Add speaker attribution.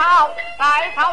Speaker 1: ข้าวสายเท้า